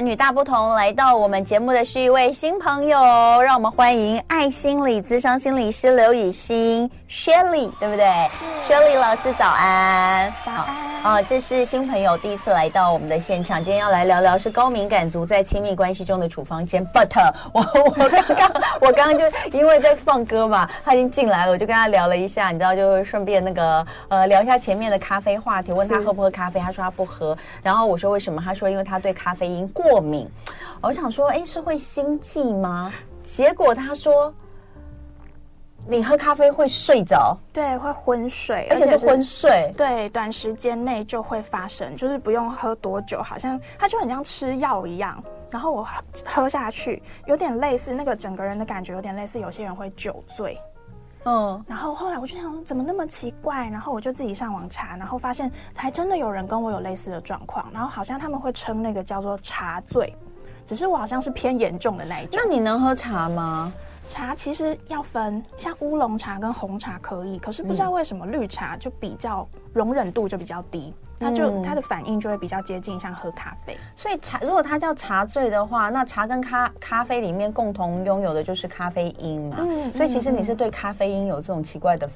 男女大不同，来到我们节目的是一位新朋友，让我们欢迎爱心理咨商心理师刘以欣 Shelly，对不对？Shelly 老师早安，早安。啊、呃，这是新朋友第一次来到我们的现场，今天要来聊聊是高敏感族在亲密关系中的处方间。But 我我刚刚我刚刚就因为在放歌嘛，他已经进来了，我就跟他聊了一下，你知道，就顺便那个呃聊一下前面的咖啡话题，问他喝不喝咖啡，他说他不喝，然后我说为什么，他说因为他对咖啡因过敏。我想说，哎，是会心悸吗？结果他说。你喝咖啡会睡着，对，会昏睡，而且是昏睡，对，短时间内就会发生，就是不用喝多久，好像它就很像吃药一样。然后我喝下去，有点类似那个整个人的感觉，有点类似有些人会酒醉，嗯。然后后来我就想，怎么那么奇怪？然后我就自己上网查，然后发现还真的有人跟我有类似的状况。然后好像他们会称那个叫做茶醉，只是我好像是偏严重的那一种。那你能喝茶吗？茶其实要分，像乌龙茶跟红茶可以，可是不知道为什么绿茶就比较容忍度就比较低，那、嗯、就它的反应就会比较接近像喝咖啡。所以茶如果它叫茶醉的话，那茶跟咖咖啡里面共同拥有的就是咖啡因嘛。嗯，所以其实你是对咖啡因有这种奇怪的。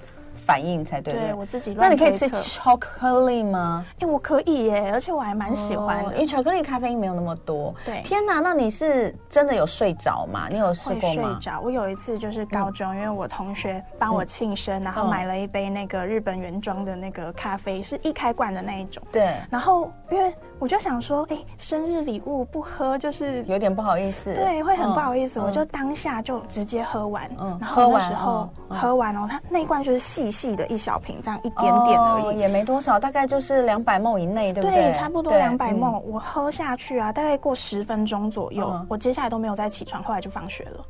反应才对，对。我自己乱。那你可以吃巧克力吗？哎、欸，我可以耶，而且我还蛮喜欢的，因为巧克力咖啡因没有那么多。对，天哪，那你是真的有睡着吗？你有试过吗？睡着。我有一次就是高中，嗯、因为我同学帮我庆生、嗯，然后买了一杯那个日本原装的那个咖啡，是一开罐的那一种。对。然后因为我就想说，哎、欸，生日礼物不喝就是有点不好意思。对，会很不好意思。嗯、我就当下就直接喝完。嗯。然后那时候喝完哦、嗯，它那一罐就是细细的一小瓶。这样一点点而已，哦、也没多少，大概就是两百 ml 以内，对不对？对，差不多两百 ml。我喝下去啊，大概过十分钟左右、嗯，我接下来都没有再起床，后来就放学了。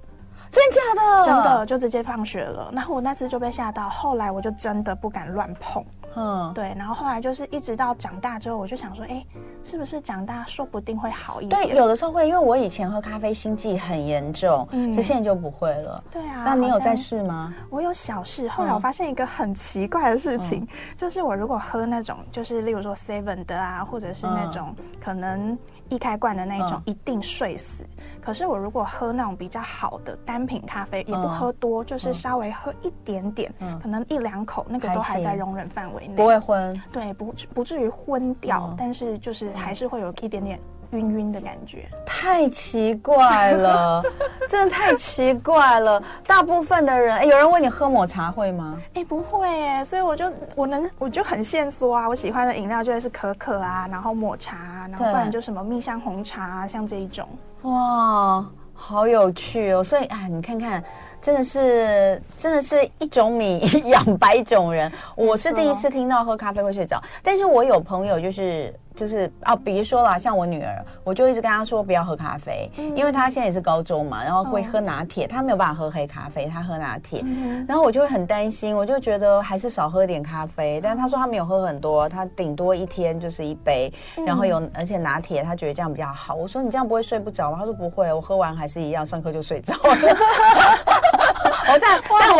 真的假的？真的就直接放学了。然后我那次就被吓到，后来我就真的不敢乱碰。嗯，对。然后后来就是一直到长大之后，我就想说，哎，是不是长大说不定会好一点？对，有的时候会，因为我以前喝咖啡心悸很严重，嗯，就现在就不会了。对啊。那你有在试吗？我有小试。后来我发现一个很奇怪的事情，嗯、就是我如果喝那种，就是例如说 Seven 的啊，或者是那种可能。易开罐的那种、嗯、一定睡死，可是我如果喝那种比较好的单品咖啡，也不喝多，嗯、就是稍微喝一点点，嗯、可能一两口，那个都还在容忍范围内，不会昏，对，不不至于昏掉、嗯，但是就是还是会有一点点。晕晕的感觉，太奇怪了，真的太奇怪了。大部分的人，哎，有人问你喝抹茶会吗？哎，不会哎，所以我就我能我就很限缩啊。我喜欢的饮料就是可可啊，然后抹茶啊，然后不然就什么蜜香红茶啊，像这一种。哇，好有趣哦！所以啊，你看看，真的是真的是一种米 养百种人。我是第一次听到喝咖啡会睡着，但是我有朋友就是。就是啊，比如说啦，像我女儿，我就一直跟她说不要喝咖啡，嗯、因为她现在也是高中嘛，然后会喝拿铁，她、嗯、没有办法喝黑咖啡，她喝拿铁、嗯，然后我就会很担心，我就觉得还是少喝点咖啡。但是她说她没有喝很多，她顶多一天就是一杯，然后有而且拿铁，她觉得这样比较好。我说你这样不会睡不着吗？她说不会，我喝完还是一样，上课就睡着了。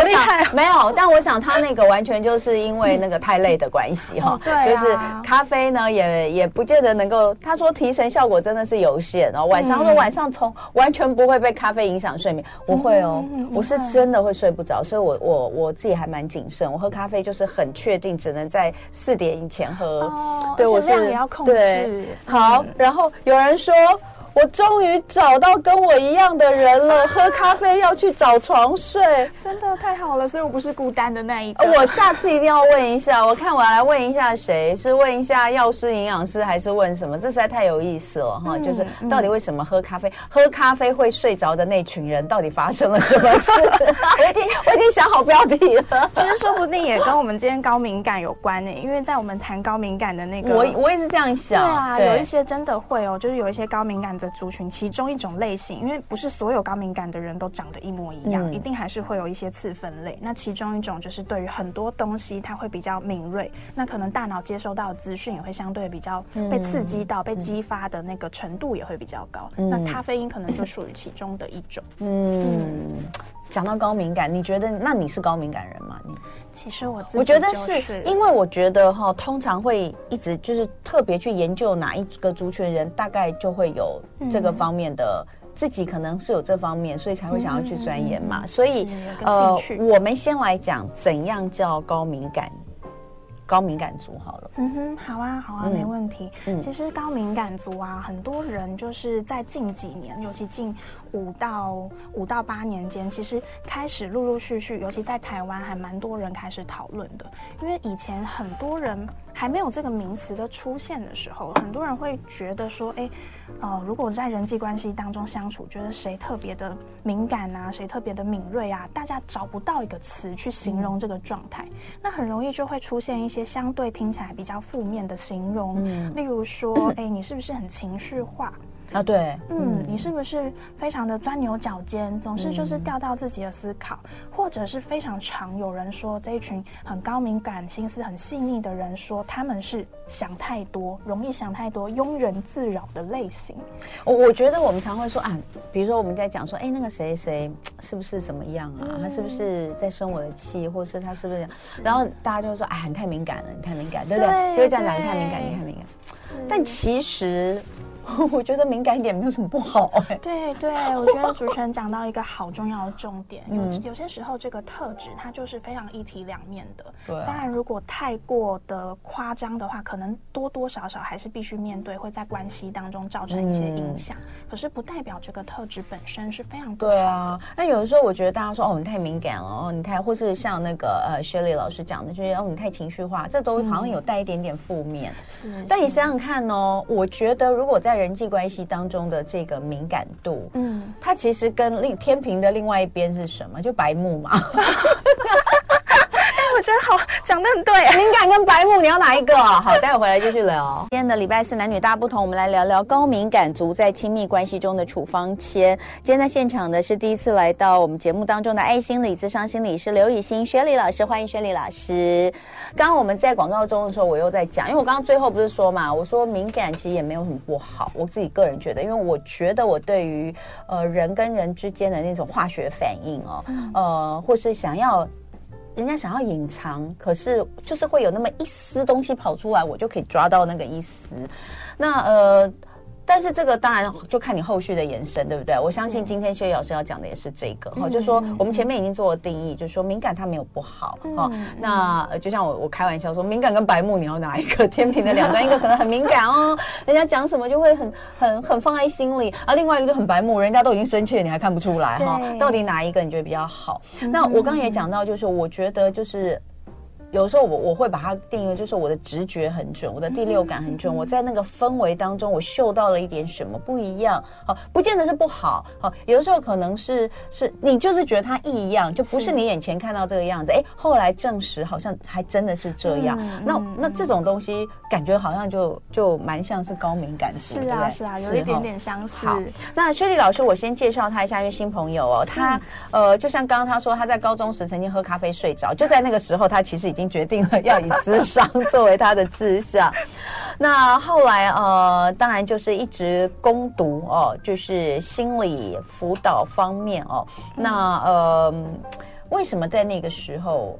哦，但但我想没有，但我想他那个完全就是因为那个太累的关系哈、嗯哦，就是咖啡呢也也不见得能够。他说提神效果真的是有限哦。晚上他说晚上从完全不会被咖啡影响睡眠，我会哦，我是真的会睡不着，所以我我我自己还蛮谨慎。我喝咖啡就是很确定只能在四点以前喝，哦、对我是也要控制对。好，然后有人说。我终于找到跟我一样的人了，喝咖啡要去找床睡，真的太好了，所以我不是孤单的那一个。我下次一定要问一下，我看我要来问一下谁，是问一下药师、营养师，还是问什么？这实在太有意思了哈、嗯！就是到底为什么喝咖啡，嗯、喝咖啡会睡着的那群人，到底发生了什么事？我已经我已经想好标题了。其实说不定也跟我们今天高敏感有关呢、欸，因为在我们谈高敏感的那个，我我也是这样想。对啊对，有一些真的会哦，就是有一些高敏感的。族群其中一种类型，因为不是所有高敏感的人都长得一模一样，嗯，一定还是会有一些次分类。那其中一种就是对于很多东西，它会比较敏锐，那可能大脑接收到的资讯也会相对比较被刺激到，嗯，被激发的那个程度也会比较高。嗯，那咖啡因可能就属于其中的一种。嗯。嗯讲到高敏感，你觉得那你是高敏感人吗？你其实我我觉得是因为我觉得哈，通常会一直就是特别去研究哪一个族群人，大概就会有这个方面的、嗯、自己可能是有这方面，所以才会想要去钻研嘛。嗯、所以呃，我们先来讲怎样叫高敏感。高敏感族好了，嗯哼，好啊，好啊，嗯、没问题。嗯，其实高敏感族啊，很多人就是在近几年，尤其近五到五到八年间，其实开始陆陆续续，尤其在台湾，还蛮多人开始讨论的。因为以前很多人还没有这个名词的出现的时候，很多人会觉得说，哎。呃，如果在人际关系当中相处，觉得谁特别的敏感啊，谁特别的敏锐啊，大家找不到一个词去形容这个状态，嗯、那很容易就会出现一些相对听起来比较负面的形容，嗯、例如说，哎，你是不是很情绪化？啊，对，嗯，嗯，你是不是非常的钻牛角尖，总是就是掉到自己的思考，嗯、或者是非常常有人说这一群很高敏感、心思很细腻的人说他们是想太多、容易想太多、庸人自扰的类型。我我觉得我们常会说啊，比如说我们在讲说，哎，那个谁谁是不是怎么样啊？嗯、他是不是在生我的气，或是他是不是然后大家就会说，哎，你太敏感了，你太敏感，对不对？对就会这样讲，你太敏感，你太敏感。但其实。我觉得敏感一点没有什么不好哎、欸。对对，我觉得主持人讲到一个好重要的重点，有有些时候这个特质它就是非常一体两面的。对，当然如果太过的夸张的话，可能多多少少还是必须面对，会在关系当中造成一些影响。可是不代表这个特质本身是非常对啊。那有的时候我觉得大家说哦，你太敏感了，哦，你太，或是像那个呃，Shirley 老师讲的，就是哦，你太情绪化，这都好像有带一点点负面。是，但你想想看哦，我觉得如果在人际关系当中的这个敏感度，嗯，它其实跟另天平的另外一边是什么？就白目嘛。我觉得好讲的很对，敏感跟白目，你要哪一个？好，待会回来继续聊。今天的礼拜四男女大不同，我们来聊聊高敏感族在亲密关系中的处方签。今天在现场的是第一次来到我们节目当中的爱心理咨商心理师刘以欣雪莉老师，欢迎雪莉老师。刚刚我们在广告中的时候，我又在讲，因为我刚刚最后不是说嘛，我说敏感其实也没有很不好，我自己个人觉得，因为我觉得我对于呃人跟人之间的那种化学反应哦，呃，或是想要。人家想要隐藏，可是就是会有那么一丝东西跑出来，我就可以抓到那个一丝。那呃。但是这个当然就看你后续的延伸，对不对？我相信今天薛老师要讲的也是这个哈，嗯、就是说我们前面已经做了定义，就是说敏感它没有不好哈。嗯、那就像我我开玩笑说，敏感跟白目你要哪一个？天平的两端，一个可能很敏感哦，人家讲什么就会很很很放在心里，而另外一个就很白目，人家都已经生气了，你还看不出来哈？对到底哪一个你觉得比较好？嗯、那我刚刚也讲到，就是我觉得就是。有时候我我会把它定义，就是我的直觉很准，我的第六感很准。我在那个氛围当中，我嗅到了一点什么不一样，好，不见得是不好，好，有的时候可能是是你就是觉得它异样，就不是你眼前看到这个样子，哎，后来证实好像还真的是这样。那那这种东西感觉好像就就蛮像是高敏感型，是啊是啊，有一点点相似。好，那薛丽老师，我先介绍他一下，因为新朋友哦，他呃，就像刚刚他说，他在高中时曾经喝咖啡睡着，就在那个时候，他其实已经。决定了要以私商作为他的志向，那后来呃，当然就是一直攻读哦，就是心理辅导方面哦。那呃，为什么在那个时候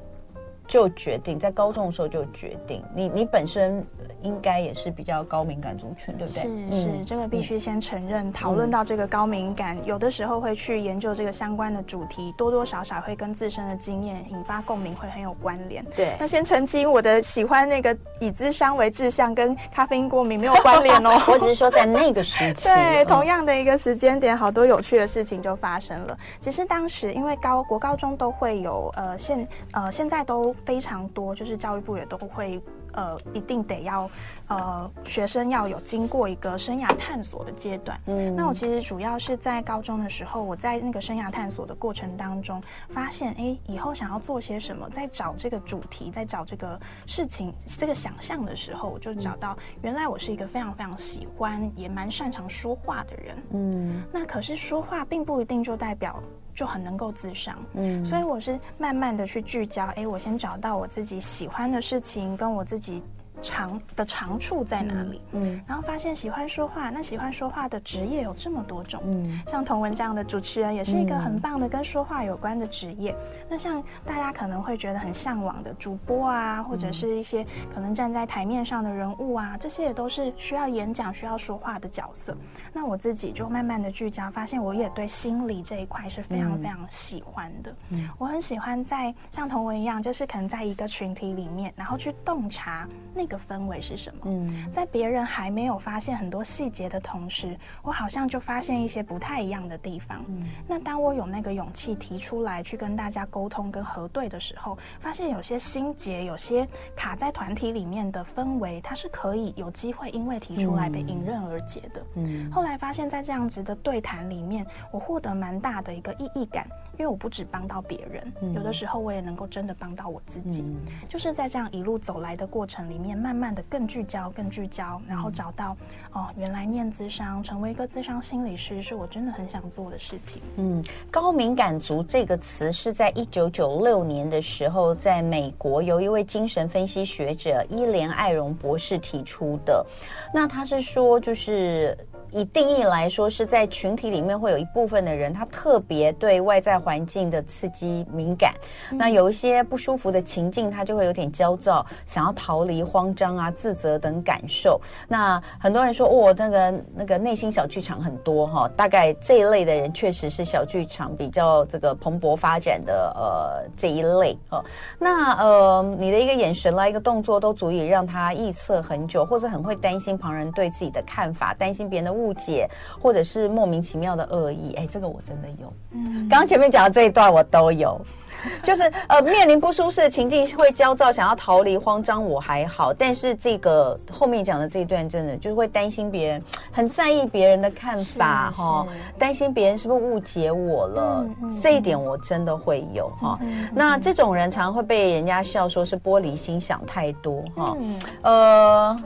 就决定在高中的时候就决定？你你本身。应该也是比较高敏感族群，对不对？是是，这个必须先承认。讨论到这个高敏感，有的时候会去研究这个相关的主题，多多少少会跟自身的经验引发共鸣，会很有关联。对，那先澄清，我的喜欢那个以咨商为志向，跟咖啡因过敏没有关联哦。我只是说在那个时期，对，同样的一个时间点，好多有趣的事情就发生了。其实当时因为高国高中都会有，呃，现呃现在都非常多，就是教育部也都会。呃，一定得要，呃，学生要有经过一个生涯探索的阶段。嗯，那我其实主要是在高中的时候，我在那个生涯探索的过程当中，发现，哎，以后想要做些什么，在找这个主题，在找这个事情，这个想象的时候，我就找到，原来我是一个非常非常喜欢，也蛮擅长说话的人。嗯，那可是说话并不一定就代表。就很能够自伤，嗯，所以我是慢慢的去聚焦，哎，我先找到我自己喜欢的事情，跟我自己长的长处在哪里？嗯，嗯，然后发现喜欢说话，那喜欢说话的职业有这么多种，嗯，像童文这样的主持人也是一个很棒的跟说话有关的职业。嗯、那像大家可能会觉得很向往的主播啊，或者是一些可能站在台面上的人物啊，这些也都是需要演讲、需要说话的角色。那我自己就慢慢的聚焦，发现我也对心理这一块是非常非常喜欢的。嗯，我很喜欢在像童文一样，就是可能在一个群体里面，然后去洞察那个。氛围是什么？嗯，在别人还没有发现很多细节的同时，我好像就发现一些不太一样的地方。嗯，那当我有那个勇气提出来去跟大家沟通跟核对的时候，发现有些心结，有些卡在团体里面的氛围，它是可以有机会因为提出来被迎刃而解的。嗯，后来发现，在这样子的对谈里面，我获得蛮大的一个意义感，因为我不只帮到别人，嗯，有的时候我也能够真的帮到我自己。嗯，就是在这样一路走来的过程里面。慢慢的更聚焦，更聚焦，然后找到哦，原来念智商，成为一个智商心理师，是我真的很想做的事情。嗯，高敏感族这个词是在一九九六年的时候，在美国由一位精神分析学者伊莲艾荣博士提出的。那他是说，就是。以定义来说，是在群体里面会有一部分的人，他特别对外在环境的刺激敏感。嗯、那有一些不舒服的情境，他就会有点焦躁，想要逃离、慌张啊、自责等感受。那很多人说，哦，那个那个内心小剧场很多哈、哦，大概这一类的人确实是小剧场比较这个蓬勃发展的呃这一类哦。那呃，你的一个眼神啦，一个动作都足以让他臆测很久，或者很会担心旁人对自己的看法，担心别人的误。误解，或者是莫名其妙的恶意，哎，这个我真的有。嗯，刚刚前面讲的这一段我都有，就是呃，面临不舒适的情境会焦躁，想要逃离、慌张，我还好。但是这个后面讲的这一段，真的就是会担心别人，很在意别人的看法哈，担心别人是不是误解我了。嗯嗯、这一点我真的会有哈。那这种人常常会被人家笑说是玻璃心，想太多哈。嗯、呃。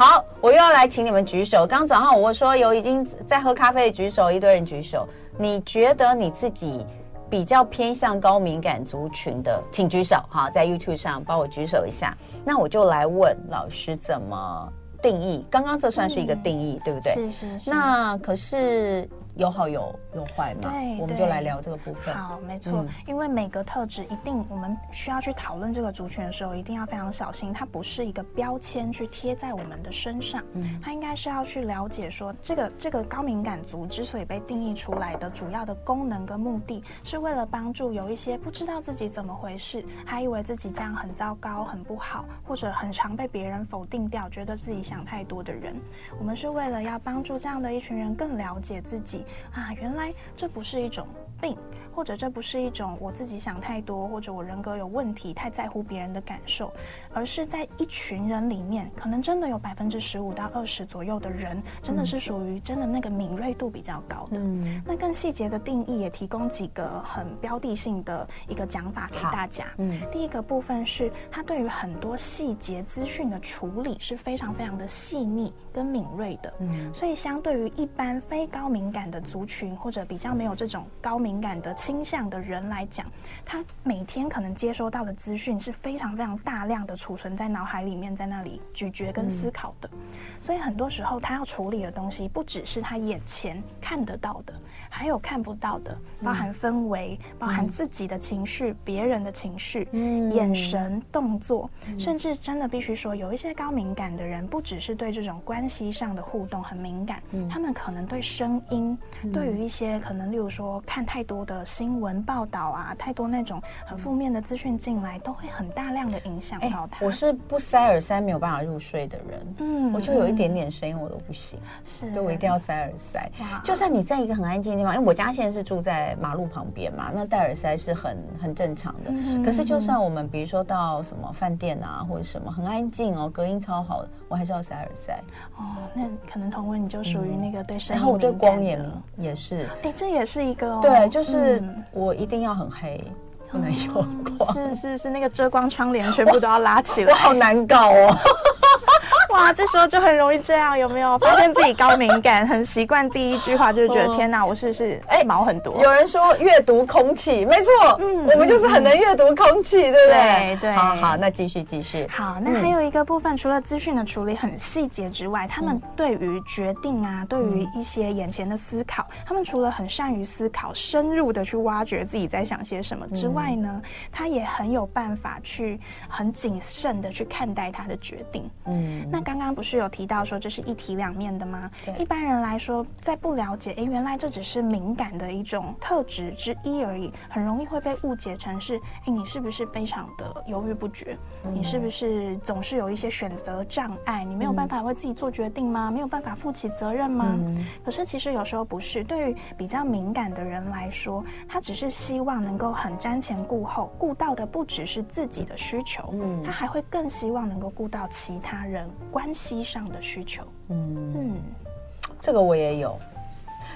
好，我又要来请你们举手。刚早上我说有已经在喝咖啡的举手，一堆人举手。你觉得你自己比较偏向高敏感族群的，请举手。哈，在 YouTube 上帮我举手一下。那我就来问老师怎么定义。刚刚这算是一个定义，嗯、对不对？是是是。那可是。有好有有坏嘛？对，我们就来聊这个部分。好，没错，嗯、因为每个特质一定，我们需要去讨论这个族群的时候，一定要非常小心。它不是一个标签去贴在我们的身上，嗯，它应该是要去了解说，这个这个高敏感族之所以被定义出来的主要的功能跟目的，是为了帮助有一些不知道自己怎么回事，还以为自己这样很糟糕、很不好，或者很常被别人否定掉，觉得自己想太多的人。我们是为了要帮助这样的一群人更了解自己。啊，原来这不是一种病。或者这不是一种我自己想太多，或者我人格有问题，太在乎别人的感受，而是在一群人里面，可能真的有百分之十五到二十左右的人，真的是属于真的那个敏锐度比较高的。嗯，那更细节的定义也提供几个很标的性的一个讲法给大家。嗯，第一个部分是它对于很多细节资讯的处理是非常非常的细腻跟敏锐的。嗯，所以相对于一般非高敏感的族群，或者比较没有这种高敏感的。倾向的人来讲，他每天可能接收到的资讯是非常非常大量的储存在脑海里面，在那里咀嚼跟思考的，所以很多时候他要处理的东西不只是他眼前看得到的。还有看不到的，包含氛围，嗯、包含自己的情绪、别、嗯、人的情绪、嗯、眼神、动作，嗯、甚至真的必须说，有一些高敏感的人，不只是对这种关系上的互动很敏感，嗯、他们可能对声音，嗯、对于一些可能，例如说看太多的新闻报道啊，太多那种很负面的资讯进来，都会很大量的影响到他。我是不塞耳塞没有办法入睡的人，嗯，我就有一点点声音我都不行，是，对，我一定要塞耳塞。就算你在一个很安静的地方。因为我家现在是住在马路旁边嘛，那戴耳塞是很很正常的。嗯、可是就算我们比如说到什么饭店啊，或者什么很安静哦，隔音超好的，我还是要塞耳塞。哦，那可能同温你就属于那个对声音、嗯、然后我对光也也是。哎，这也是一个、哦、对，就是我一定要很黑，嗯、不能有光。是是是，那个遮光窗帘全部都要拉起来。我好难搞哦。哇，这时候就很容易这样，有没有发现自己高敏感，很习惯第一句话就是觉得、哦、天哪，我是不是哎毛很多？有人说阅读空气，没错，嗯，我们就是很能阅读空气，对不对？对对。好好，那继续继续。好，那还有一个部分，除了资讯的处理很细节之外，他们对于决定啊，对于一些眼前的思考，他们除了很善于思考，深入的去挖掘自己在想些什么之外呢，他也很有办法去很谨慎的去看待他的决定。嗯，那刚刚不是有提到说这是一体两面的吗？对，一般人来说，在不了解，哎，原来这只是敏感的一种特质之一而已，很容易会被误解成是，哎，你是不是非常的犹豫不决？嗯、你是不是总是有一些选择障碍？你没有办法为自己做决定吗？没有办法负起责任吗？嗯、可是其实有时候不是，对于比较敏感的人来说，他只是希望能够很瞻前顾后，顾到的不只是自己的需求，嗯，他还会更希望能够顾到其他人关系上的需求，嗯嗯，这个我也有，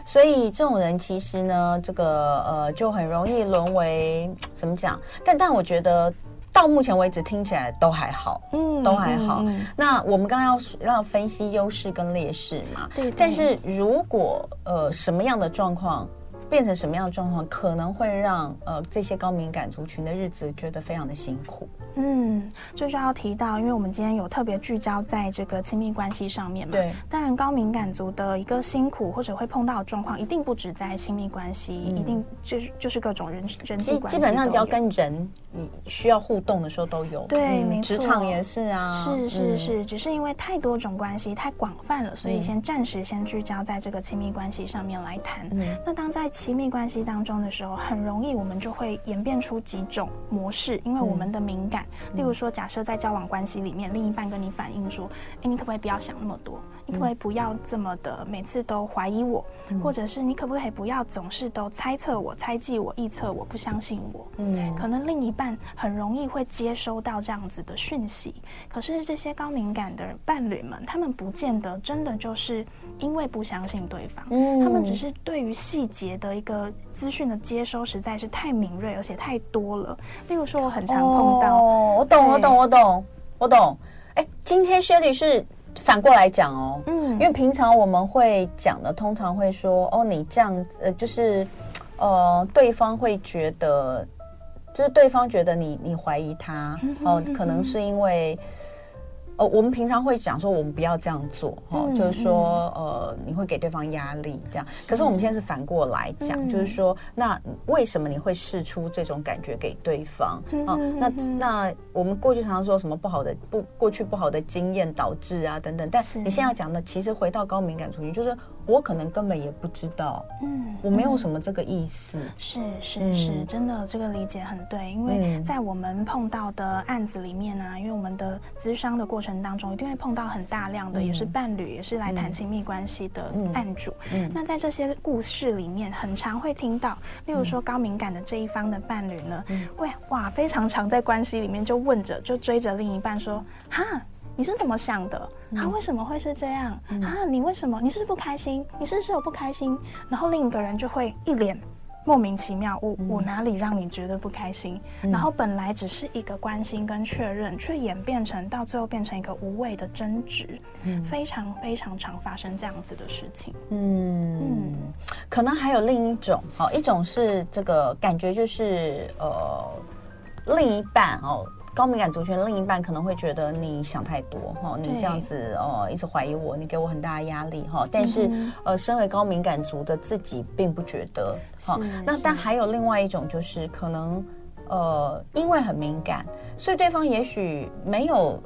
所以这种人其实呢，这个呃就很容易沦为怎么讲？但但我觉得。到目前为止听起来都还好，嗯，都还好。嗯、那我们刚刚要要分析优势跟劣势嘛，对，对。但是如果呃什么样的状况？变成什么样的状况，可能会让呃这些高敏感族群的日子觉得非常的辛苦。嗯，就是要提到，因为我们今天有特别聚焦在这个亲密关系上面嘛。对。当然，高敏感族的一个辛苦或者会碰到的状况，一定不止在亲密关系，嗯、一定就是就是各种人人际关系。基本上只要跟人你需要互动的时候都有。对，没错。职场也是啊。是是是，嗯、只是因为太多种关系太广泛了，所以先暂时先聚焦在这个亲密关系上面来谈。嗯。那当在亲密关系当中的时候，很容易我们就会演变出几种模式，因为我们的敏感。嗯、例如说，假设在交往关系里面，另一半跟你反映说：“哎，你可不可以不要想那么多？你可不可以不要这么的每次都怀疑我？嗯、或者是你可不可以不要总是都猜测我、猜忌我、臆测我、不相信我？”嗯，可能另一半很容易会接收到这样子的讯息。可是这些高敏感的伴侣们，他们不见得真的就是因为不相信对方，嗯，他们只是对于细节的一个。资讯的接收实在是太敏锐，而且太多了。例如说，我很常碰到，哦、我懂，我懂，我懂，我懂。哎，今天 Shirley 是反过来讲哦，嗯，因为平常我们会讲的，通常会说，哦，你这样，呃，就是，呃，对方会觉得，就是对方觉得你，你怀疑他，哦，可能是因为。呃，我们平常会讲说，我们不要这样做，哈、嗯，就是说，呃，你会给对方压力，这样。是可是我们现在是反过来讲，嗯、就是说，那为什么你会试出这种感觉给对方？啊，那那我们过去常常说什么不好的不过去不好的经验导致啊等等，但你现在讲的，其实回到高敏感族群，就是。我可能根本也不知道，嗯，我没有什么这个意思。是是是，真的这个理解很对，因为在我们碰到的案子里面呢，因为我们的咨商的过程当中，一定会碰到很大量的也是伴侣，也是来谈亲密关系的案主。嗯，那在这些故事里面，很常会听到，例如说高敏感的这一方的伴侣呢，会哇非常常在关系里面就问着，就追着另一半说，哈。你是怎么想的？他为什么会是这样？啊，你为什么？你是不是不开心？你是不是有不开心？然后另一个人就会一脸莫名其妙，我我哪里让你觉得不开心？然后本来只是一个关心跟确认，却演变成到最后变成一个无谓的争执，嗯非常非常常发生这样子的事情。嗯嗯，可能还有另一种，哦，一种是这个感觉就是呃，另一半哦。高敏感族群另一半可能会觉得你想太多哈，你这样子哦，一直怀疑我，你给我很大的压力哈。但是呃，身为高敏感族的自己并不觉得哈。那但还有另外一种就是可能呃，因为很敏感，所以对方也许没有。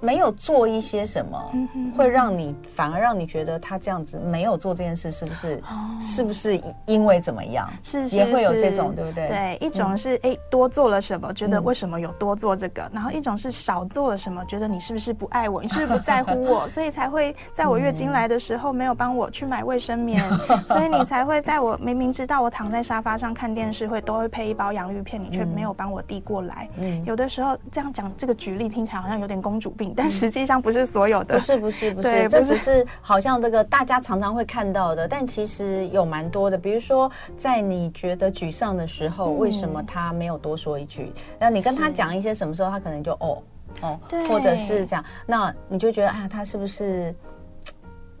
没有做一些什么，会让你反而让你觉得他这样子没有做这件事，是不是？是不是因为怎么样？是也会有这种，对不对？对，一种是哎多做了什么，觉得为什么有多做这个，然后一种是少做了什么，觉得你是不是不爱我，你是不是不在乎我，所以才会在我月经来的时候没有帮我去买卫生棉，所以你才会在我明明知道我躺在沙发上看电视会都会配一包洋芋片，你却没有帮我递过来。嗯，有的时候这样讲这个举例听起来好像有点公主病。但实际上不是所有的，不是不是不是，对这只是好像这个大家常常会看到的，但其实有蛮多的。比如说，在你觉得沮丧的时候，为什么他没有多说一句？那你跟他讲一些什么时候，他可能就哦。哦，对，或者是这样，那你就觉得啊，他是不是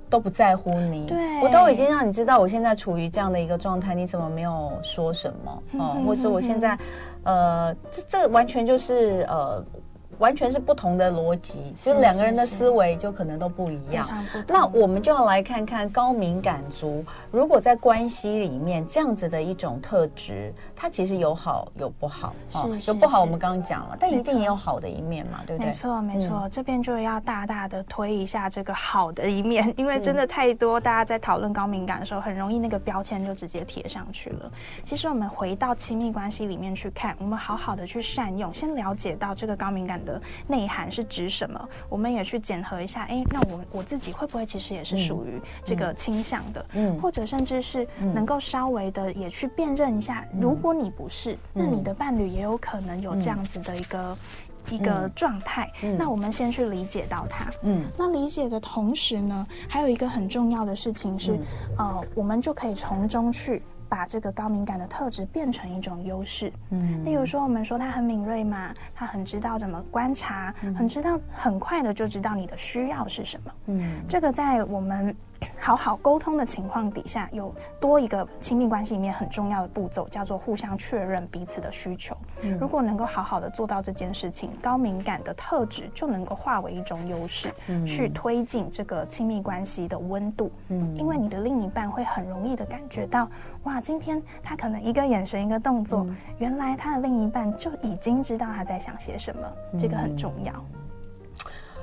都不在乎你？对，我都已经让你知道我现在处于这样的一个状态，你怎么没有说什么？嗯，或是我现在，呃，这这完全就是呃。完全是不同的逻辑，就两个人的思维就可能都不一样。那我们就要来看看高敏感族，如果在关系里面这样子的一种特质，它其实有好有不好。哦，有不好我们刚刚讲了，但一定也有好的一面嘛，对不对？没错，没错。这边就要大大的推一下这个好的一面，因为真的太多，大家在讨论高敏感的时候，很容易那个标签就直接贴上去了。其实我们回到亲密关系里面去看，我们好好的去善用，先了解到这个高敏感的。的内涵是指什么？我们也去检核一下。哎，那我我自己会不会其实也是属于这个倾向的？嗯，或者甚至是能够稍微的也去辨认一下，如果你不是，那你的伴侣也有可能有这样子的一个一个状态。那我们先去理解到它。嗯，那理解的同时呢，还有一个很重要的事情是，呃，我们就可以从中去。把这个高敏感的特质变成一种优势，嗯，例如说，我们说他很敏锐嘛，他很知道怎么观察，嗯，很知道很快的就知道你的需要是什么，嗯，这个在我们。好好沟通的情况底下，有多一个亲密关系里面很重要的步骤，叫做互相确认彼此的需求。嗯，如果能够好好的做到这件事情，高敏感的特质就能够化为一种优势，嗯，去推进这个亲密关系的温度。嗯，因为你的另一半会很容易的感觉到，哇，今天他可能一个眼神、一个动作，嗯，原来他的另一半就已经知道他在想些什么，这个很重要。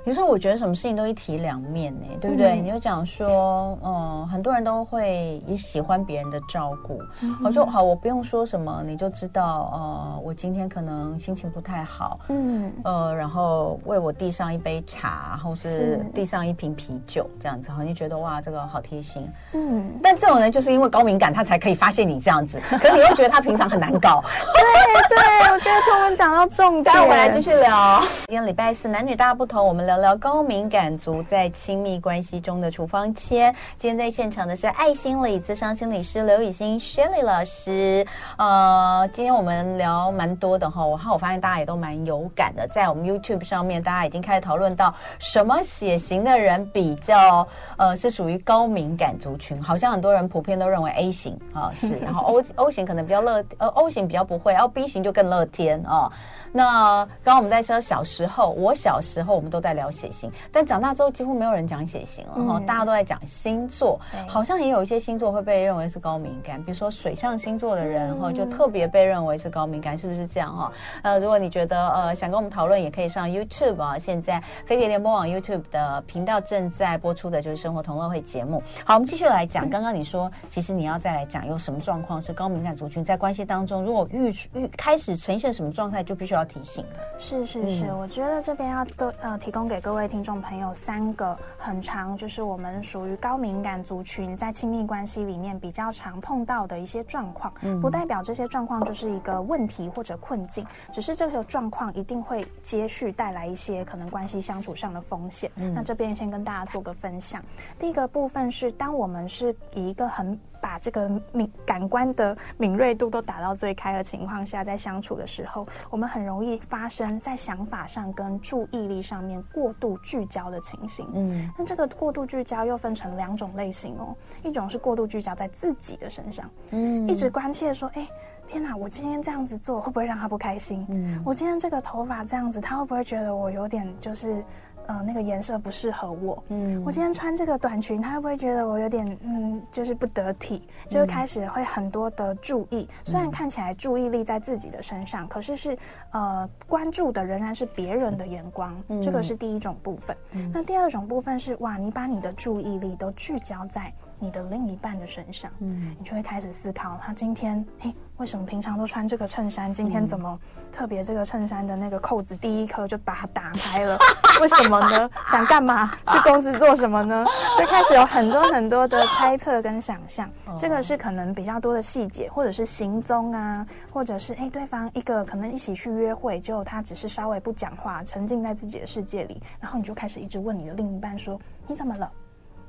其实我觉得什么事情都一体两面呢，对不对？嗯、你就讲说，嗯，很多人都会也喜欢别人的照顾。我、嗯、说好，我不用说什么，你就知道，呃，我今天可能心情不太好，嗯，呃，然后为我递上一杯茶，或是递上一瓶啤酒，这样子，好，你觉得哇，这个好贴心，嗯。但这种人就是因为高敏感，他才可以发现你这样子，可是你又觉得他平常很难搞。对对，我觉得他们讲到重点，待会我们来继续聊。今天礼拜四，男女大不同，我们聊。聊高敏感族在亲密关系中的处方签。今天在现场的是爱心理咨商心理师刘雨欣 Shelly 老师。呃，今天我们聊蛮多的哈，我我发现大家也都蛮有感的。在我们 YouTube 上面，大家已经开始讨论到什么血型的人比较呃是属于高敏感族群。好像很多人普遍都认为 A 型啊、是，然后 O O 型可能比较乐，呃 O 型比较不会，然后 B 型就更乐天啊。呃那刚刚我们在说小时候，我小时候我们都在聊血型，但长大之后几乎没有人讲血型了哈、嗯，大家都在讲星座，好像也有一些星座会被认为是高敏感，比如说水象星座的人哈、嗯，就特别被认为是高敏感，是不是这样哈？呃，如果你觉得呃想跟我们讨论，也可以上 YouTube 啊，现在飞碟联播网 YouTube 的频道正在播出的就是生活同乐会节目。好，我们继续来讲，刚刚你说其实你要再来讲有什么状况是高敏感族群在关系当中，如果遇遇开始呈现什么状态，就必须要。提醒的是是是、嗯，我觉得这边要都呃提供给各位听众朋友三个很常，就是我们属于高敏感族群在亲密关系里面比较常碰到的一些状况，嗯，不代表这些状况就是一个问题或者困境，只是这个状况一定会接续带来一些可能关系相处上的风险。嗯，那这边先跟大家做个分享，第一个部分是当我们是以一个很把这个敏感官的敏锐度都打到最开的情况下，在相处的时候，我们很容易发生在想法上跟注意力上面过度聚焦的情形。嗯，那这个过度聚焦又分成两种类型哦，一种是过度聚焦在自己的身上，嗯，一直关切说，哎，天哪，我今天这样子做会不会让他不开心？嗯，我今天这个头发这样子，他会不会觉得我有点就是。呃，那个颜色不适合我。嗯，我今天穿这个短裙，他会不会觉得我有点嗯，就是不得体？就会开始会很多的注意。嗯，虽然看起来注意力在自己的身上，可是是呃，关注的仍然是别人的眼光。嗯，这个是第一种部分。嗯，那第二种部分是哇，你把你的注意力都聚焦在。你的另一半的身上，嗯，你就会开始思考，他今天，哎，为什么平常都穿这个衬衫，今天怎么特别这个衬衫的那个扣子第一颗就把它打开了？为什么呢？想干嘛？去公司做什么呢？就开始有很多很多的猜测跟想象。这个是可能比较多的细节，或者是行踪啊，或者是哎，对方一个可能一起去约会，就他只是稍微不讲话，沉浸在自己的世界里，然后你就开始一直问你的另一半说：“你怎么了？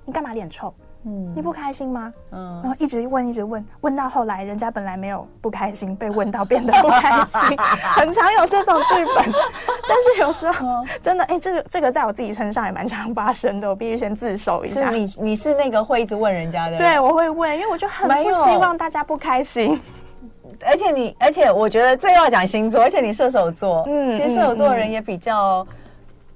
你干嘛脸臭？”嗯，你不开心吗？嗯，然后一直问，一直问，问到后来，人家本来没有不开心，被问到变得不开心，很常有这种剧本。但是有时候真的，哎、欸，这个这个在我自己身上也蛮常发生的，我必须先自首一下。是你你是那个会一直问人家的？对，我会问，因为我就很不希望大家不开心。而且你，而且我觉得这又要讲星座，而且你射手座，嗯，其实射手座的人也比较。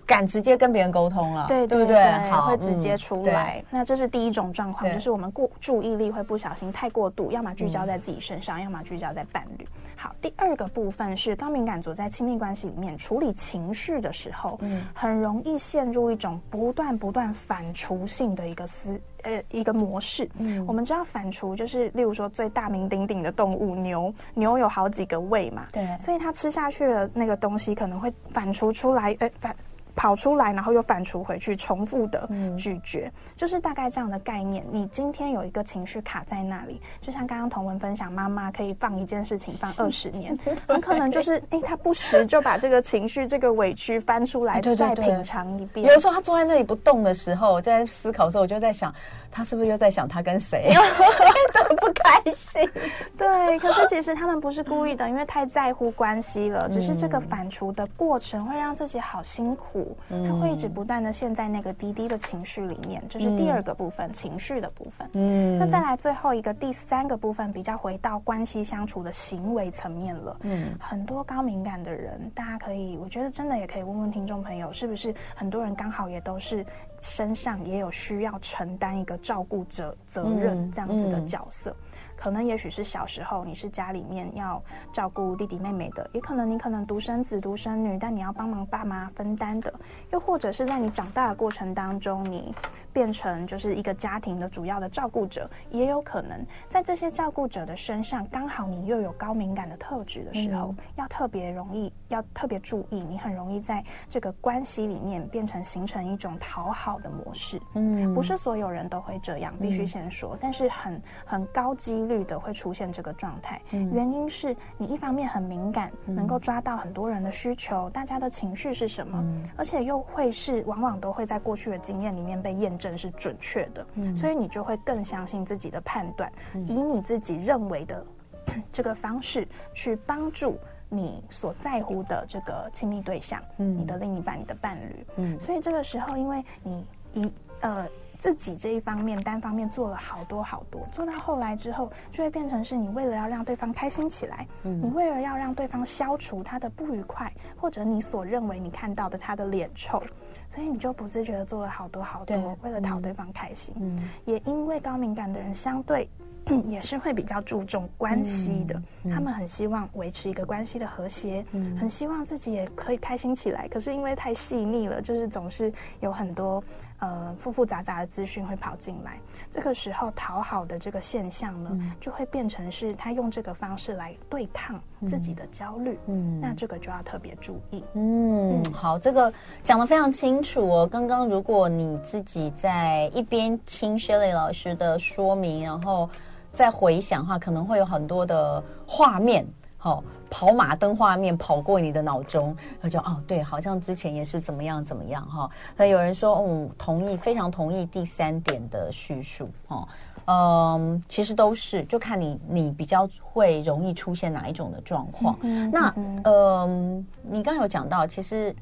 敢直接跟别人沟通了，对对对，好，会直接出来。嗯、那这是第一种状况，就是我们过注意力会不小心太过度，要么聚焦在自己身上，嗯、要么聚焦在伴侣。好，第二个部分是高敏感族在亲密关系里面处理情绪的时候，嗯，很容易陷入一种不断不断反刍性的一个思呃一个模式。嗯，我们知道反刍就是，例如说最大名鼎鼎的动物牛，牛有好几个胃嘛，对，所以它吃下去的那个东西可能会反刍出来，呃反。跑出来，然后又反刍回去，重复的咀嚼，嗯、就是大概这样的概念。你今天有一个情绪卡在那里，就像刚刚同文分享，妈妈可以放一件事情放二十年，很可能就是哎，他不时就把这个情绪、这个委屈翻出来，再品尝一遍。有时候他坐在那里不动的时候，在思考的时候，我就在想，他是不是又在想他跟谁 都不开心？对，可是其实他们不是故意的，因为太在乎关系了。只是这个反刍的过程会让自己好辛苦。他会一直不断的陷在那个低低的情绪里面，这、就是第二个部分，嗯、情绪的部分。嗯，那再来最后一个第三个部分，比较回到关系相处的行为层面了。嗯，很多高敏感的人，大家可以，我觉得真的也可以问问听众朋友，是不是很多人刚好也都是身上也有需要承担一个照顾者责任这样子的角色。嗯嗯可能也许是小时候你是家里面要照顾弟弟妹妹的，也可能你可能独生子独生女，但你要帮忙爸妈分担的，又或者是在你长大的过程当中，你变成就是一个家庭的主要的照顾者，也有可能在这些照顾者的身上，刚好你又有高敏感的特质的时候，嗯、要特别容易，要特别注意，你很容易在这个关系里面变成形成一种讨好的模式。嗯，不是所有人都会这样，必须先说，嗯、但是很很高几率。的会出现这个状态，嗯、原因是你一方面很敏感，嗯、能够抓到很多人的需求，大家的情绪是什么，嗯、而且又会是往往都会在过去的经验里面被验证是准确的，嗯、所以你就会更相信自己的判断，嗯、以你自己认为的 这个方式去帮助你所在乎的这个亲密对象，嗯、你的另一半，你的伴侣，嗯，所以这个时候，因为你一呃。自己这一方面单方面做了好多好多，做到后来之后，就会变成是你为了要让对方开心起来，嗯，你为了要让对方消除他的不愉快，或者你所认为你看到的他的脸臭，所以你就不自觉的做了好多好多，为了讨对方开心。嗯，也因为高敏感的人相对 也是会比较注重关系的，嗯嗯、他们很希望维持一个关系的和谐，嗯，很希望自己也可以开心起来。可是因为太细腻了，就是总是有很多。呃，复复杂杂的资讯会跑进来，这个时候讨好的这个现象呢，嗯、就会变成是他用这个方式来对抗自己的焦虑。嗯，那这个就要特别注意。嗯，嗯好，这个讲得非常清楚哦。刚刚如果你自己在一边听 Shirley 老师的说明，然后再回想的话，可能会有很多的画面。好、哦，跑马灯画面跑过你的脑中，他就哦，对，好像之前也是怎么样怎么样哈。那、哦、有人说，嗯，同意，非常同意第三点的叙述，哦，嗯，其实都是，就看你你比较会容易出现哪一种的状况。嗯、那嗯，你刚刚有讲到，其实。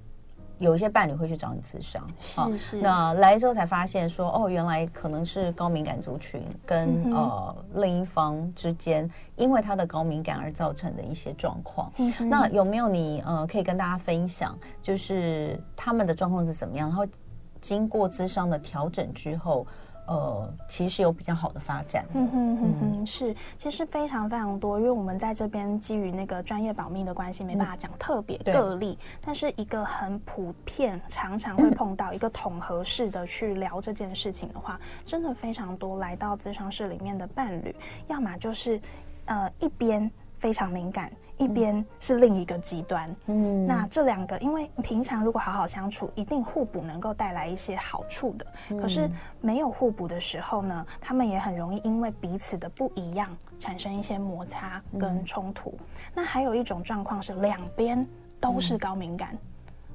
有一些伴侣会去找你咨商，是是、哦。那来之后才发现说，哦，原来可能是高敏感族群跟、嗯、呃另一方之间，因为他的高敏感而造成的一些状况。嗯、那有没有你呃可以跟大家分享，就是他们的状况是怎么样？然后经过咨商的调整之后。呃，其实有比较好的发展。嗯哼哼哼，是，其实非常非常多，因为我们在这边基于那个专业保密的关系，没办法讲特别个例，嗯、但是一个很普遍，常常会碰到一个统合式的去聊这件事情的话，嗯、真的非常多。来到咨商室里面的伴侣，要么就是呃一边非常敏感。一边是另一个极端，嗯，那这两个，因为平常如果好好相处，一定互补能够带来一些好处的。嗯、可是没有互补的时候呢，他们也很容易因为彼此的不一样，产生一些摩擦跟冲突。嗯、那还有一种状况是两边都是高敏感。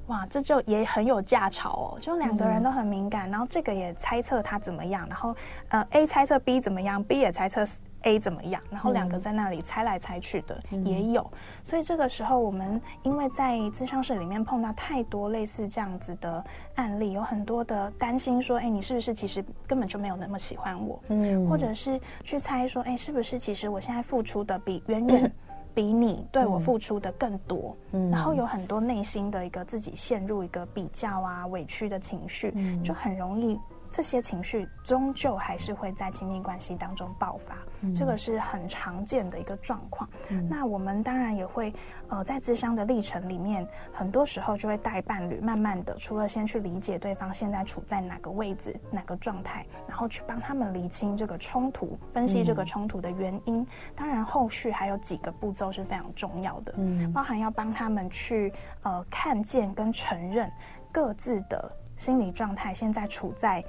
哇，这就也很有架吵哦，就两个人都很敏感，嗯、然后这个也猜测他怎么样，然后呃 A 猜测 B 怎么样，B 也猜测。A 怎么样？然后两个在那里猜来猜去的、嗯、也有，所以这个时候我们因为在咨商室里面碰到太多类似这样子的案例，有很多的担心说，哎，你是不是其实根本就没有那么喜欢我？嗯，或者是去猜说，哎，是不是其实我现在付出的比远远比你对我付出的更多？嗯，然后有很多内心的一个自己陷入一个比较啊委屈的情绪，嗯、就很容易。这些情绪终究还是会在亲密关系当中爆发，嗯、这个是很常见的一个状况。嗯、那我们当然也会，呃，在咨商的历程里面，很多时候就会带伴侣，慢慢的，除了先去理解对方现在处在哪个位置、哪个状态，然后去帮他们理清这个冲突，分析这个冲突的原因。嗯、当然，后续还有几个步骤是非常重要的，嗯，包含要帮他们去，呃，看见跟承认各自的。心理状态现在处在，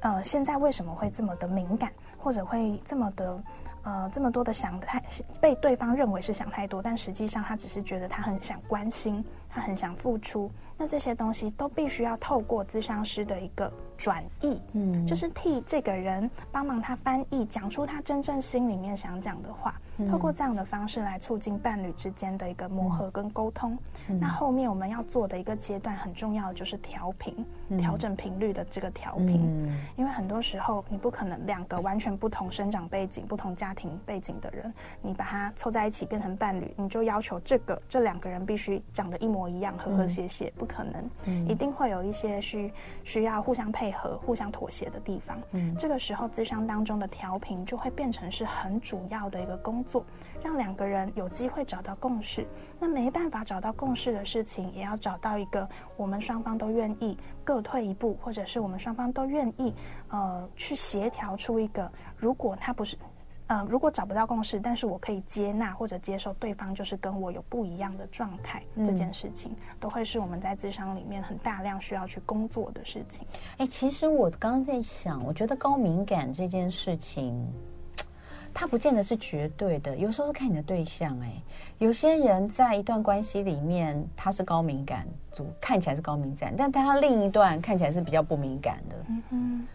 呃，现在为什么会这么的敏感，或者会这么的，呃，这么多的想太，被对方认为是想太多，但实际上他只是觉得他很想关心，他很想付出。那这些东西都必须要透过咨商师的一个转译，嗯，就是替这个人帮忙他翻译，讲出他真正心里面想讲的话，嗯、透过这样的方式来促进伴侣之间的一个磨合跟沟通。嗯、那后面我们要做的一个阶段很重要的就是调频，嗯、调整频率的这个调频，嗯、因为很多时候你不可能两个完全不同生长背景、不同家庭背景的人，你把它凑在一起变成伴侣，你就要求这个这两个人必须长得一模一样，和和谐谐，不可能，嗯、一定会有一些需需要互相配合、互相妥协的地方。嗯，这个时候智商当中的调频就会变成是很主要的一个工作，让两个人有机会找到共识。那没办法找到共识的事情，也要找到一个我们双方都愿意各退一步，或者是我们双方都愿意呃去协调出一个，如果他不是。呃，如果找不到共识，但是我可以接纳或者接受对方就是跟我有不一样的状态，嗯、这件事情都会是我们在智商里面很大量需要去工作的事情。哎，其实我刚刚在想，我觉得高敏感这件事情，它不见得是绝对的，有时候是看你的对象。哎，有些人在一段关系里面他是高敏感族，看起来是高敏感，但他另一段看起来是比较不敏感的。嗯哼，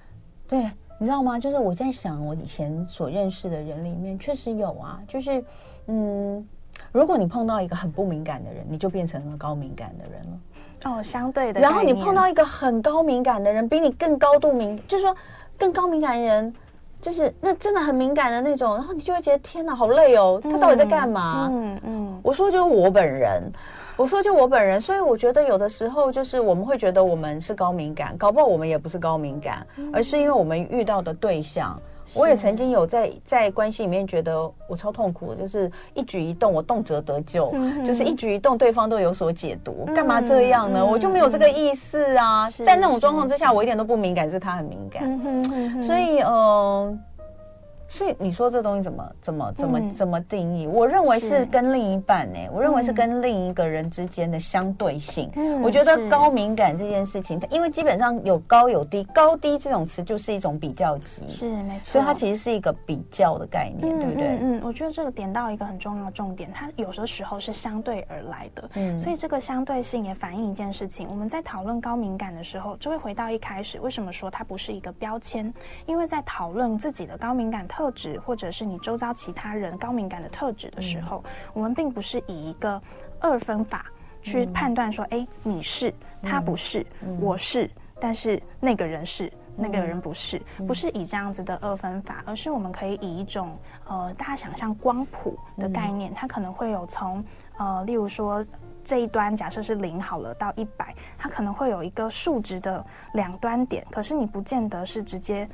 对。你知道吗？就是我在想，我以前所认识的人里面，确实有啊。就是，嗯，如果你碰到一个很不敏感的人，你就变成了高敏感的人了。哦，相对的。然后你碰到一个很高敏感的人，比你更高度敏，就是说更高敏感的人，就是那真的很敏感的那种，然后你就会觉得天哪，好累哦，他到底在干嘛？嗯嗯。嗯，我说就是我本人。我说就我本人，所以我觉得有的时候就是我们会觉得我们是高敏感，搞不好我们也不是高敏感，嗯、而是因为我们遇到的对象。我也曾经有在在关系里面觉得我超痛苦，就是一举一动我动辄得咎，嗯、就是一举一动对方都有所解读，嗯、干嘛这样呢？嗯、我就没有这个意思啊。在那种状况之下，我一点都不敏感，是他很敏感。所以嗯。呃所以你说这东西怎么怎么怎么怎么定义？我认为是跟另一半呢，我认为是跟另一个人之间的相对性。我觉得高敏感这件事情，因为基本上有高有低，高低这种词就是一种比较级，是没错。所以它其实是一个比较的概念，对不对？嗯，我觉得这个点到一个很重要的重点，它有的时候是相对而来的。嗯，所以这个相对性也反映一件事情。我们在讨论高敏感的时候，就会回到一开始，为什么说它不是一个标签？因为在讨论自己的高敏感特质，或者是你周遭其他人高敏感的特质的时候，嗯、我们并不是以一个二分法去判断说，哎、嗯，你是，他不是，嗯、我是，但是那个人是，那个人不是，嗯、不是以这样子的二分法，而是我们可以以一种呃，大家想象光谱的概念，嗯、它可能会有从呃，例如说这一端假设是零好了到一百，它可能会有一个数值的两端点，可是你不见得是直接。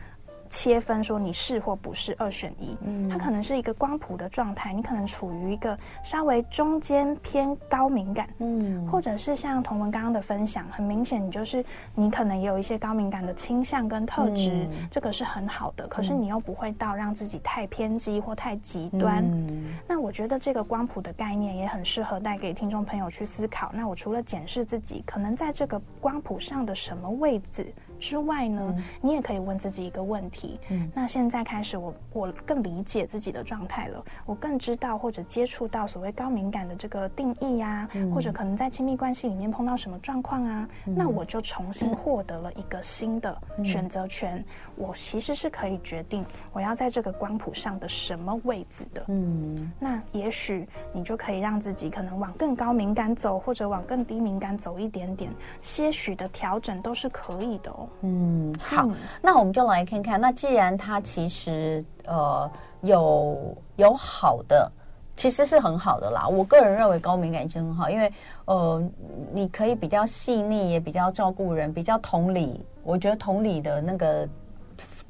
切分说你是或不是二选一，嗯，它可能是一个光谱的状态，你可能处于一个稍微中间偏高敏感，嗯，或者是像同文刚刚的分享，很明显你就是你可能也有一些高敏感的倾向跟特质，嗯，这个是很好的，可是你又不会到让自己太偏激或太极端。嗯，那我觉得这个光谱的概念也很适合带给听众朋友去思考。那我除了检视自己可能在这个光谱上的什么位置。之外呢，嗯、你也可以问自己一个问题：嗯，那现在开始我，我我更理解自己的状态了，我更知道或者接触到所谓高敏感的这个定义呀、啊，嗯、或者可能在亲密关系里面碰到什么状况啊，嗯、那我就重新获得了一个新的选择权。嗯、我其实是可以决定我要在这个光谱上的什么位置的。嗯，那也许你就可以让自己可能往更高敏感走，或者往更低敏感走一点点，些许的调整都是可以的哦。嗯，好，嗯、那我们就来看看，那既然它其实呃有有好的，其实是很好的啦。我个人认为高敏感是很好，因为呃你可以比较细腻，也比较照顾人，比较同理。我觉得同理的那个。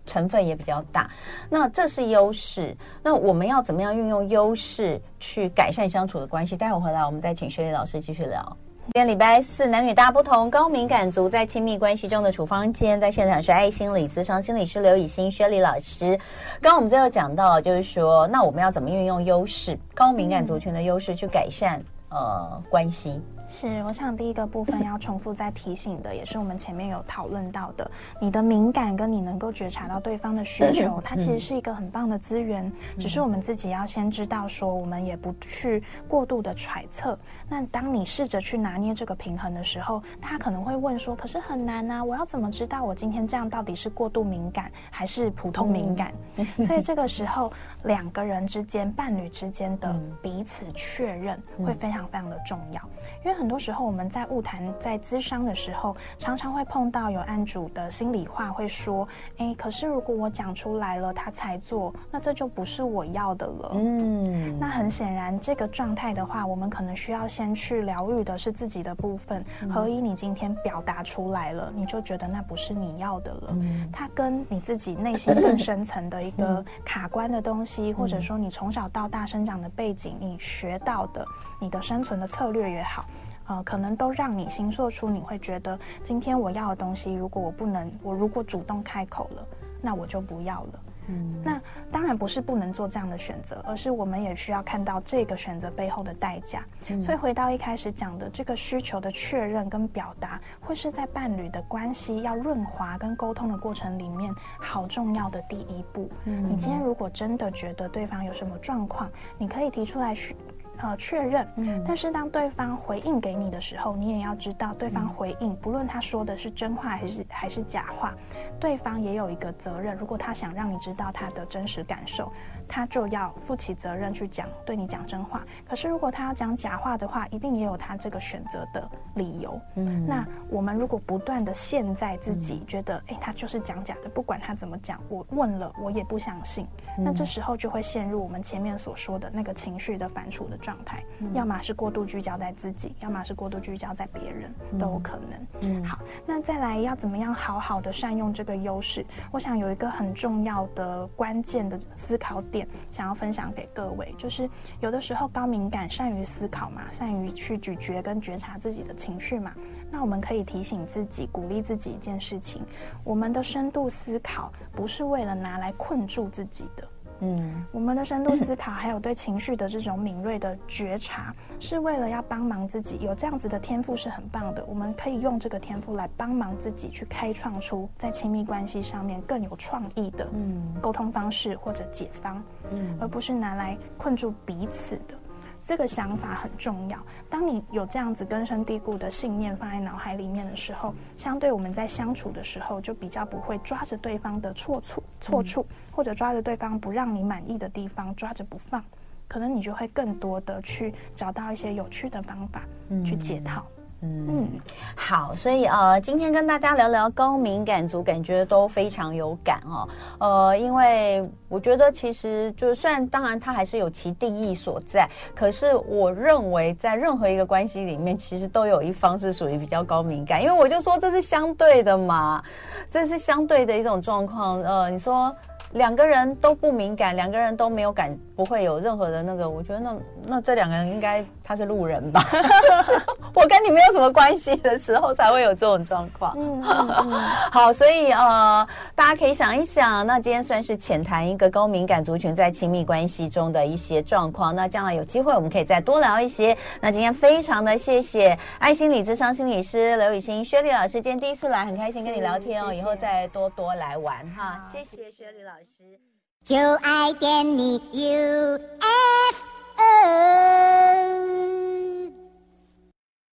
成分也比较大，那这是优势。那我们要怎么样运用优势去改善相处的关系？待会回来，我们再请薛丽老师继续聊。今天礼拜四，男女大不同，高敏感族在亲密关系中的处方。间在现场是爱心理咨商心理师刘以欣薛丽老师。刚刚我们最后讲到，就是说，那我们要怎么运用优势，高敏感族群的优势去改善呃关系？是，我想第一个部分要重复再提醒的，也是我们前面有讨论到的，你的敏感跟你能够觉察到对方的需求，它其实是一个很棒的资源，只是我们自己要先知道说，我们也不去过度的揣测。那当你试着去拿捏这个平衡的时候，大家可能会问说，可是很难啊，我要怎么知道我今天这样到底是过度敏感还是普通敏感？所以这个时候，两个人之间、伴侣之间的彼此确认会非常非常的重要，因为很多时候我们在物谈、在咨商的时候，常常会碰到有案主的心里话，会说：“哎，可是如果我讲出来了，他才做，那这就不是我要的了。”嗯，那很显然，这个状态的话，我们可能需要先去疗愈的是自己的部分。何以你今天表达出来了，你就觉得那不是你要的了？嗯，它跟你自己内心更深层的一个卡关的东西，或者说你从小到大生长的背景，你学到的，你的生存的策略也好。呃，可能都让你形塑出，你会觉得今天我要的东西，如果我不能，我如果主动开口了，那我就不要了。嗯，那当然不是不能做这样的选择，而是我们也需要看到这个选择背后的代价。嗯，所以回到一开始讲的这个需求的确认跟表达，会是在伴侣的关系要润滑跟沟通的过程里面好重要的第一步。嗯，你今天如果真的觉得对方有什么状况，你可以提出来询。呃，确认。嗯，但是当对方回应给你的时候，你也要知道，对方回应，不论他说的是真话还是还是假话，对方也有一个责任。如果他想让你知道他的真实感受。他就要负起责任去讲，对你讲真话。可是如果他要讲假话的话，一定也有他这个选择的理由。嗯，那我们如果不断的陷在自己觉得，哎、嗯，他就是讲假的，不管他怎么讲，我问了我也不相信。嗯、那这时候就会陷入我们前面所说的那个情绪的反刍的状态，嗯、要么是过度聚焦在自己，要么是过度聚焦在别人，都有可能。嗯，好，那再来要怎么样好好的善用这个优势？我想有一个很重要的关键的思考点。想要分享给各位，就是有的时候高敏感善于思考嘛，善于去咀嚼跟觉察自己的情绪嘛。那我们可以提醒自己，鼓励自己一件事情：我们的深度思考不是为了拿来困住自己的。嗯，我们的深度思考，还有对情绪的这种敏锐的觉察，是为了要帮忙自己。有这样子的天赋是很棒的，我们可以用这个天赋来帮忙自己，去开创出在亲密关系上面更有创意的嗯沟通方式或者解方，嗯，而不是拿来困住彼此的。这个想法很重要。当你有这样子根深蒂固的信念放在脑海里面的时候，相对我们在相处的时候，就比较不会抓着对方的错处、错处，或者抓着对方不让你满意的地方抓着不放，可能你就会更多的去找到一些有趣的方法去解套。嗯，嗯好，所以呃，今天跟大家聊聊高敏感族，感觉都非常有感哦。呃，因为我觉得其实就算当然它还是有其定义所在，可是我认为在任何一个关系里面，其实都有一方是属于比较高敏感，因为我就说这是相对的嘛，这是相对的一种状况。呃，你说。两个人都不敏感，两个人都没有感，不会有任何的那个，我觉得那那这两个人应该他是路人吧？就 是我跟你没有什么关系的时候才会有这种状况。嗯，好，所以呃，大家可以想一想，那今天算是浅谈一个高敏感族群在亲密关系中的一些状况。那将来有机会我们可以再多聊一些。那今天非常的谢谢爱心理智商心理师刘雨欣薛丽老师，今天第一次来，很开心跟你聊天哦，谢谢以后再多多来玩哈。谢谢薛丽老师，就爱点你 UFO。Oh.